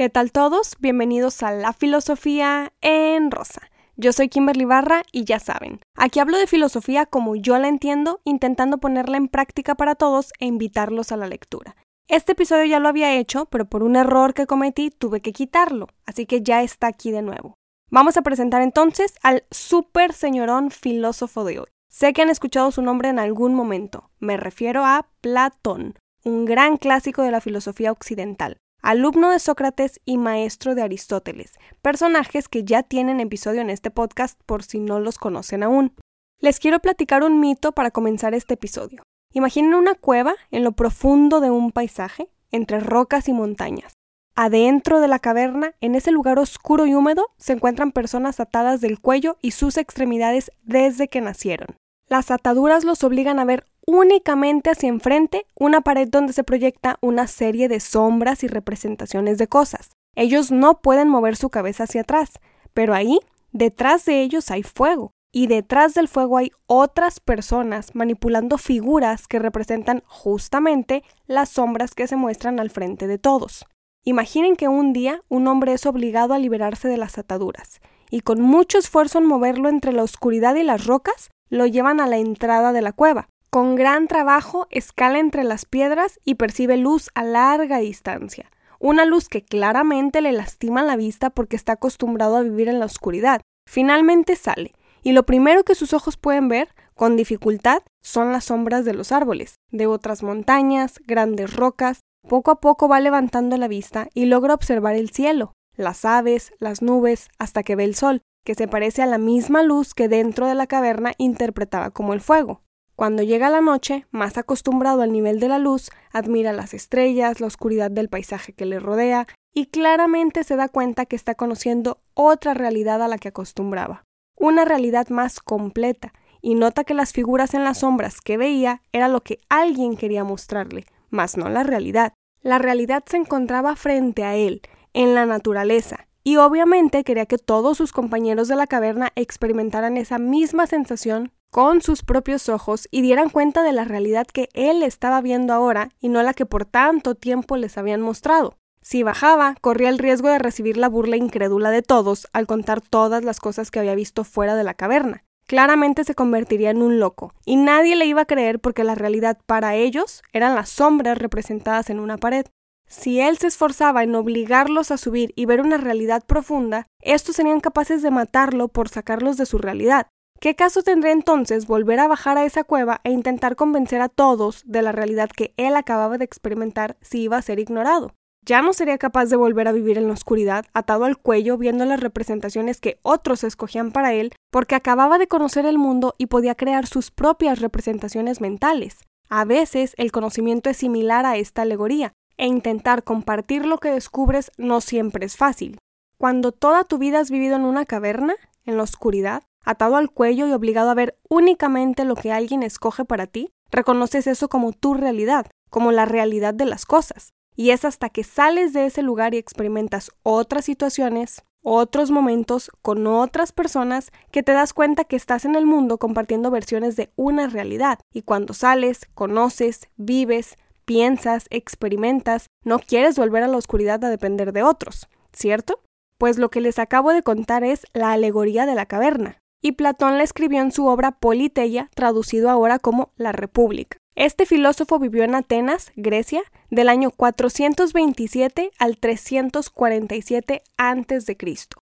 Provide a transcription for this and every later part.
¿Qué tal todos? Bienvenidos a La Filosofía en Rosa. Yo soy Kimberly Barra y ya saben, aquí hablo de filosofía como yo la entiendo, intentando ponerla en práctica para todos e invitarlos a la lectura. Este episodio ya lo había hecho, pero por un error que cometí tuve que quitarlo, así que ya está aquí de nuevo. Vamos a presentar entonces al super señorón filósofo de hoy. Sé que han escuchado su nombre en algún momento. Me refiero a Platón, un gran clásico de la filosofía occidental alumno de Sócrates y maestro de Aristóteles, personajes que ya tienen episodio en este podcast por si no los conocen aún. Les quiero platicar un mito para comenzar este episodio. Imaginen una cueva en lo profundo de un paisaje, entre rocas y montañas. Adentro de la caverna, en ese lugar oscuro y húmedo, se encuentran personas atadas del cuello y sus extremidades desde que nacieron. Las ataduras los obligan a ver únicamente hacia enfrente una pared donde se proyecta una serie de sombras y representaciones de cosas. Ellos no pueden mover su cabeza hacia atrás, pero ahí, detrás de ellos hay fuego, y detrás del fuego hay otras personas manipulando figuras que representan justamente las sombras que se muestran al frente de todos. Imaginen que un día un hombre es obligado a liberarse de las ataduras, y con mucho esfuerzo en moverlo entre la oscuridad y las rocas, lo llevan a la entrada de la cueva, con gran trabajo escala entre las piedras y percibe luz a larga distancia, una luz que claramente le lastima la vista porque está acostumbrado a vivir en la oscuridad. Finalmente sale, y lo primero que sus ojos pueden ver, con dificultad, son las sombras de los árboles, de otras montañas, grandes rocas. Poco a poco va levantando la vista y logra observar el cielo, las aves, las nubes, hasta que ve el sol, que se parece a la misma luz que dentro de la caverna interpretaba como el fuego. Cuando llega la noche, más acostumbrado al nivel de la luz, admira las estrellas, la oscuridad del paisaje que le rodea, y claramente se da cuenta que está conociendo otra realidad a la que acostumbraba, una realidad más completa, y nota que las figuras en las sombras que veía era lo que alguien quería mostrarle, mas no la realidad. La realidad se encontraba frente a él, en la naturaleza, y obviamente quería que todos sus compañeros de la caverna experimentaran esa misma sensación con sus propios ojos y dieran cuenta de la realidad que él estaba viendo ahora y no la que por tanto tiempo les habían mostrado. Si bajaba, corría el riesgo de recibir la burla incrédula de todos al contar todas las cosas que había visto fuera de la caverna. Claramente se convertiría en un loco, y nadie le iba a creer porque la realidad para ellos eran las sombras representadas en una pared. Si él se esforzaba en obligarlos a subir y ver una realidad profunda, estos serían capaces de matarlo por sacarlos de su realidad, ¿Qué caso tendría entonces volver a bajar a esa cueva e intentar convencer a todos de la realidad que él acababa de experimentar si iba a ser ignorado? Ya no sería capaz de volver a vivir en la oscuridad, atado al cuello, viendo las representaciones que otros escogían para él, porque acababa de conocer el mundo y podía crear sus propias representaciones mentales. A veces el conocimiento es similar a esta alegoría, e intentar compartir lo que descubres no siempre es fácil. Cuando toda tu vida has vivido en una caverna, en la oscuridad, atado al cuello y obligado a ver únicamente lo que alguien escoge para ti, reconoces eso como tu realidad, como la realidad de las cosas. Y es hasta que sales de ese lugar y experimentas otras situaciones, otros momentos con otras personas que te das cuenta que estás en el mundo compartiendo versiones de una realidad. Y cuando sales, conoces, vives, piensas, experimentas, no quieres volver a la oscuridad a depender de otros, ¿cierto? Pues lo que les acabo de contar es la alegoría de la caverna y Platón la escribió en su obra Politeia, traducido ahora como La República. Este filósofo vivió en Atenas, Grecia, del año 427 al 347 a.C.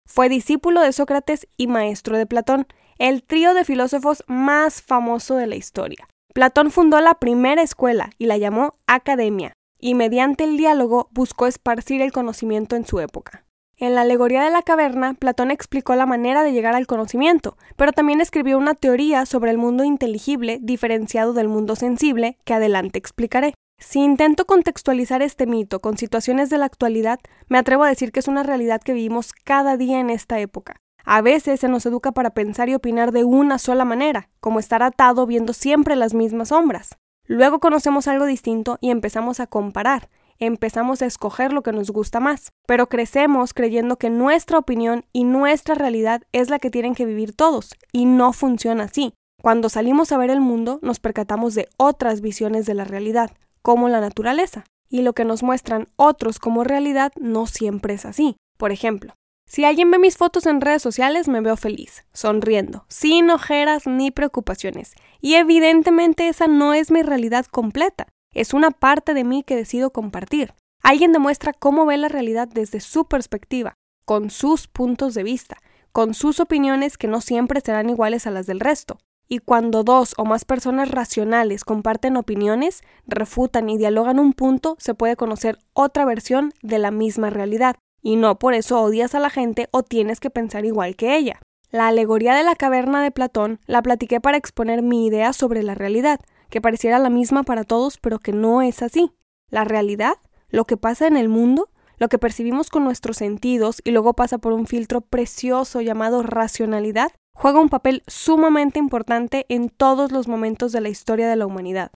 Fue discípulo de Sócrates y maestro de Platón, el trío de filósofos más famoso de la historia. Platón fundó la primera escuela y la llamó Academia, y mediante el diálogo buscó esparcir el conocimiento en su época. En la alegoría de la caverna, Platón explicó la manera de llegar al conocimiento, pero también escribió una teoría sobre el mundo inteligible diferenciado del mundo sensible, que adelante explicaré. Si intento contextualizar este mito con situaciones de la actualidad, me atrevo a decir que es una realidad que vivimos cada día en esta época. A veces se nos educa para pensar y opinar de una sola manera, como estar atado viendo siempre las mismas sombras. Luego conocemos algo distinto y empezamos a comparar, empezamos a escoger lo que nos gusta más, pero crecemos creyendo que nuestra opinión y nuestra realidad es la que tienen que vivir todos, y no funciona así. Cuando salimos a ver el mundo nos percatamos de otras visiones de la realidad, como la naturaleza. y lo que nos muestran otros como realidad no siempre es así. Por ejemplo, si alguien ve mis fotos en redes sociales, me veo feliz, sonriendo, sin ojeras ni preocupaciones. Y evidentemente esa no es mi realidad completa. Es una parte de mí que decido compartir. Alguien demuestra cómo ve la realidad desde su perspectiva, con sus puntos de vista, con sus opiniones que no siempre serán iguales a las del resto. Y cuando dos o más personas racionales comparten opiniones, refutan y dialogan un punto, se puede conocer otra versión de la misma realidad y no por eso odias a la gente o tienes que pensar igual que ella. La alegoría de la caverna de Platón la platiqué para exponer mi idea sobre la realidad, que pareciera la misma para todos, pero que no es así. La realidad, lo que pasa en el mundo, lo que percibimos con nuestros sentidos y luego pasa por un filtro precioso llamado racionalidad, juega un papel sumamente importante en todos los momentos de la historia de la humanidad.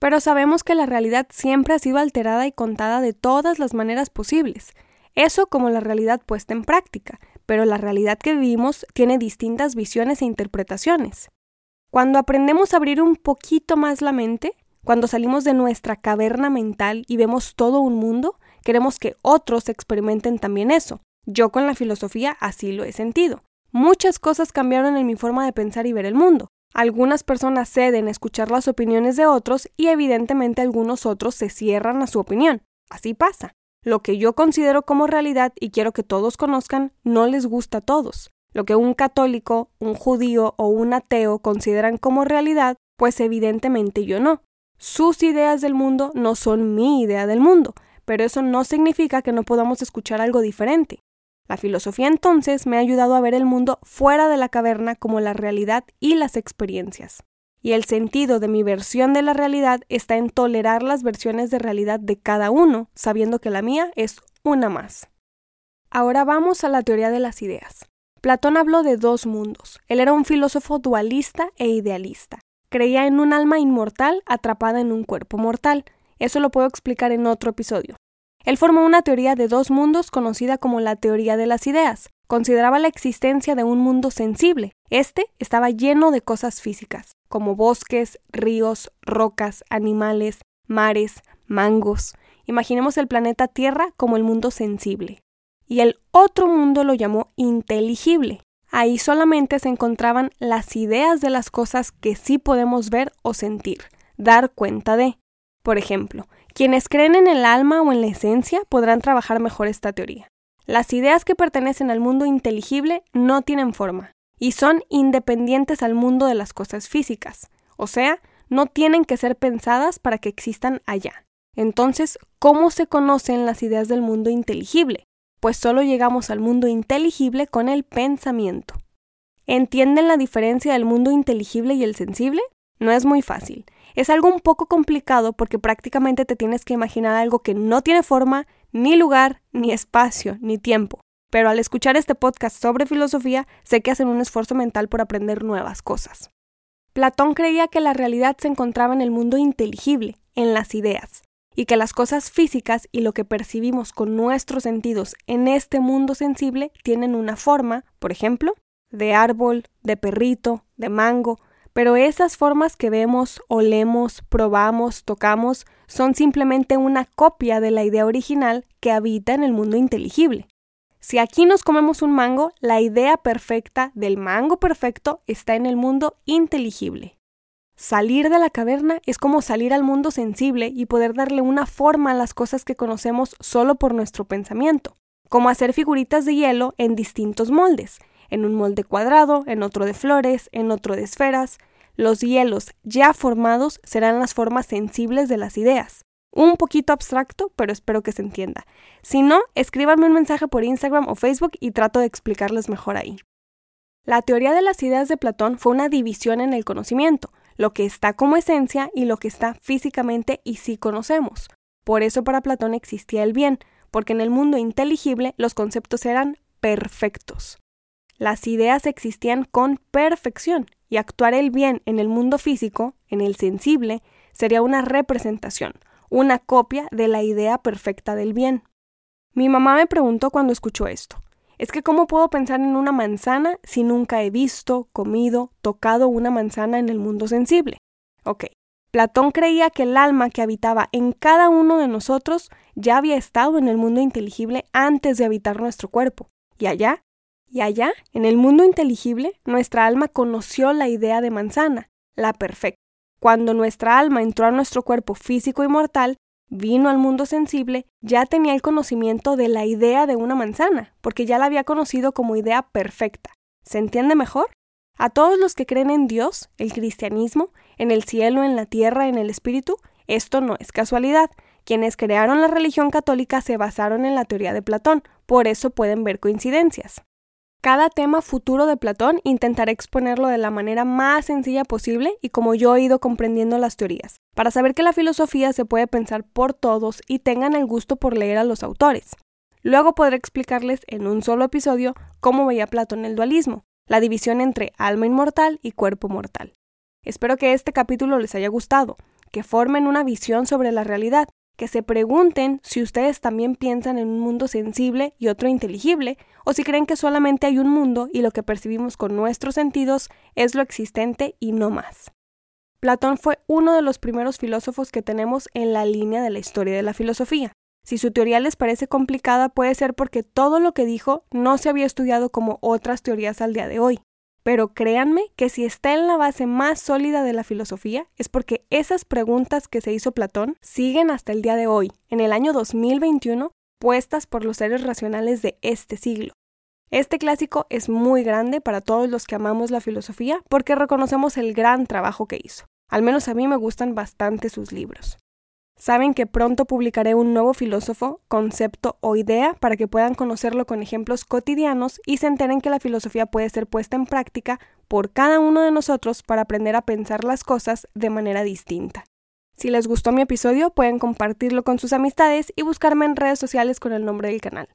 Pero sabemos que la realidad siempre ha sido alterada y contada de todas las maneras posibles, eso como la realidad puesta en práctica, pero la realidad que vivimos tiene distintas visiones e interpretaciones. Cuando aprendemos a abrir un poquito más la mente, cuando salimos de nuestra caverna mental y vemos todo un mundo, queremos que otros experimenten también eso. Yo con la filosofía así lo he sentido. Muchas cosas cambiaron en mi forma de pensar y ver el mundo. Algunas personas ceden a escuchar las opiniones de otros y evidentemente algunos otros se cierran a su opinión. Así pasa. Lo que yo considero como realidad y quiero que todos conozcan no les gusta a todos. Lo que un católico, un judío o un ateo consideran como realidad, pues evidentemente yo no. Sus ideas del mundo no son mi idea del mundo, pero eso no significa que no podamos escuchar algo diferente. La filosofía entonces me ha ayudado a ver el mundo fuera de la caverna como la realidad y las experiencias y el sentido de mi versión de la realidad está en tolerar las versiones de realidad de cada uno, sabiendo que la mía es una más. Ahora vamos a la teoría de las ideas. Platón habló de dos mundos. Él era un filósofo dualista e idealista. Creía en un alma inmortal atrapada en un cuerpo mortal. Eso lo puedo explicar en otro episodio. Él formó una teoría de dos mundos conocida como la teoría de las ideas. Consideraba la existencia de un mundo sensible. Este estaba lleno de cosas físicas como bosques, ríos, rocas, animales, mares, mangos. Imaginemos el planeta Tierra como el mundo sensible. Y el otro mundo lo llamó inteligible. Ahí solamente se encontraban las ideas de las cosas que sí podemos ver o sentir, dar cuenta de. Por ejemplo, quienes creen en el alma o en la esencia podrán trabajar mejor esta teoría. Las ideas que pertenecen al mundo inteligible no tienen forma, y son independientes al mundo de las cosas físicas, o sea, no tienen que ser pensadas para que existan allá. Entonces, ¿cómo se conocen las ideas del mundo inteligible? Pues solo llegamos al mundo inteligible con el pensamiento. ¿Entienden la diferencia del mundo inteligible y el sensible? No es muy fácil. Es algo un poco complicado porque prácticamente te tienes que imaginar algo que no tiene forma, ni lugar, ni espacio, ni tiempo pero al escuchar este podcast sobre filosofía sé que hacen un esfuerzo mental por aprender nuevas cosas. Platón creía que la realidad se encontraba en el mundo inteligible, en las ideas, y que las cosas físicas y lo que percibimos con nuestros sentidos en este mundo sensible tienen una forma, por ejemplo, de árbol, de perrito, de mango, pero esas formas que vemos, olemos, probamos, tocamos, son simplemente una copia de la idea original que habita en el mundo inteligible. Si aquí nos comemos un mango, la idea perfecta del mango perfecto está en el mundo inteligible. Salir de la caverna es como salir al mundo sensible y poder darle una forma a las cosas que conocemos solo por nuestro pensamiento, como hacer figuritas de hielo en distintos moldes, en un molde cuadrado, en otro de flores, en otro de esferas. Los hielos ya formados serán las formas sensibles de las ideas un poquito abstracto, pero espero que se entienda. Si no, escríbanme un mensaje por Instagram o Facebook y trato de explicarles mejor ahí. La teoría de las ideas de Platón fue una división en el conocimiento, lo que está como esencia y lo que está físicamente y sí conocemos. Por eso para Platón existía el bien, porque en el mundo inteligible los conceptos eran perfectos. Las ideas existían con perfección y actuar el bien en el mundo físico, en el sensible, sería una representación, una copia de la idea perfecta del bien. Mi mamá me preguntó cuando escuchó esto. Es que ¿cómo puedo pensar en una manzana si nunca he visto, comido, tocado una manzana en el mundo sensible? Ok, Platón creía que el alma que habitaba en cada uno de nosotros ya había estado en el mundo inteligible antes de habitar nuestro cuerpo. Y allá, y allá, en el mundo inteligible, nuestra alma conoció la idea de manzana, la perfecta. Cuando nuestra alma entró a nuestro cuerpo físico y mortal, vino al mundo sensible, ya tenía el conocimiento de la idea de una manzana, porque ya la había conocido como idea perfecta. ¿Se entiende mejor? A todos los que creen en Dios, el cristianismo, en el cielo, en la tierra, en el espíritu, esto no es casualidad. Quienes crearon la religión católica se basaron en la teoría de Platón, por eso pueden ver coincidencias. Cada tema futuro de Platón intentaré exponerlo de la manera más sencilla posible y como yo he ido comprendiendo las teorías, para saber que la filosofía se puede pensar por todos y tengan el gusto por leer a los autores. Luego podré explicarles en un solo episodio cómo veía Platón el dualismo, la división entre alma inmortal y cuerpo mortal. Espero que este capítulo les haya gustado, que formen una visión sobre la realidad, que se pregunten si ustedes también piensan en un mundo sensible y otro inteligible, o si creen que solamente hay un mundo y lo que percibimos con nuestros sentidos es lo existente y no más. Platón fue uno de los primeros filósofos que tenemos en la línea de la historia de la filosofía. Si su teoría les parece complicada puede ser porque todo lo que dijo no se había estudiado como otras teorías al día de hoy. Pero créanme que si está en la base más sólida de la filosofía es porque esas preguntas que se hizo Platón siguen hasta el día de hoy, en el año 2021, puestas por los seres racionales de este siglo. Este clásico es muy grande para todos los que amamos la filosofía porque reconocemos el gran trabajo que hizo. Al menos a mí me gustan bastante sus libros. Saben que pronto publicaré un nuevo filósofo, concepto o idea para que puedan conocerlo con ejemplos cotidianos y se enteren que la filosofía puede ser puesta en práctica por cada uno de nosotros para aprender a pensar las cosas de manera distinta. Si les gustó mi episodio, pueden compartirlo con sus amistades y buscarme en redes sociales con el nombre del canal.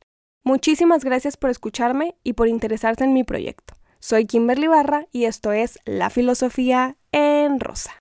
Muchísimas gracias por escucharme y por interesarse en mi proyecto. Soy Kimberly Barra y esto es La Filosofía en Rosa.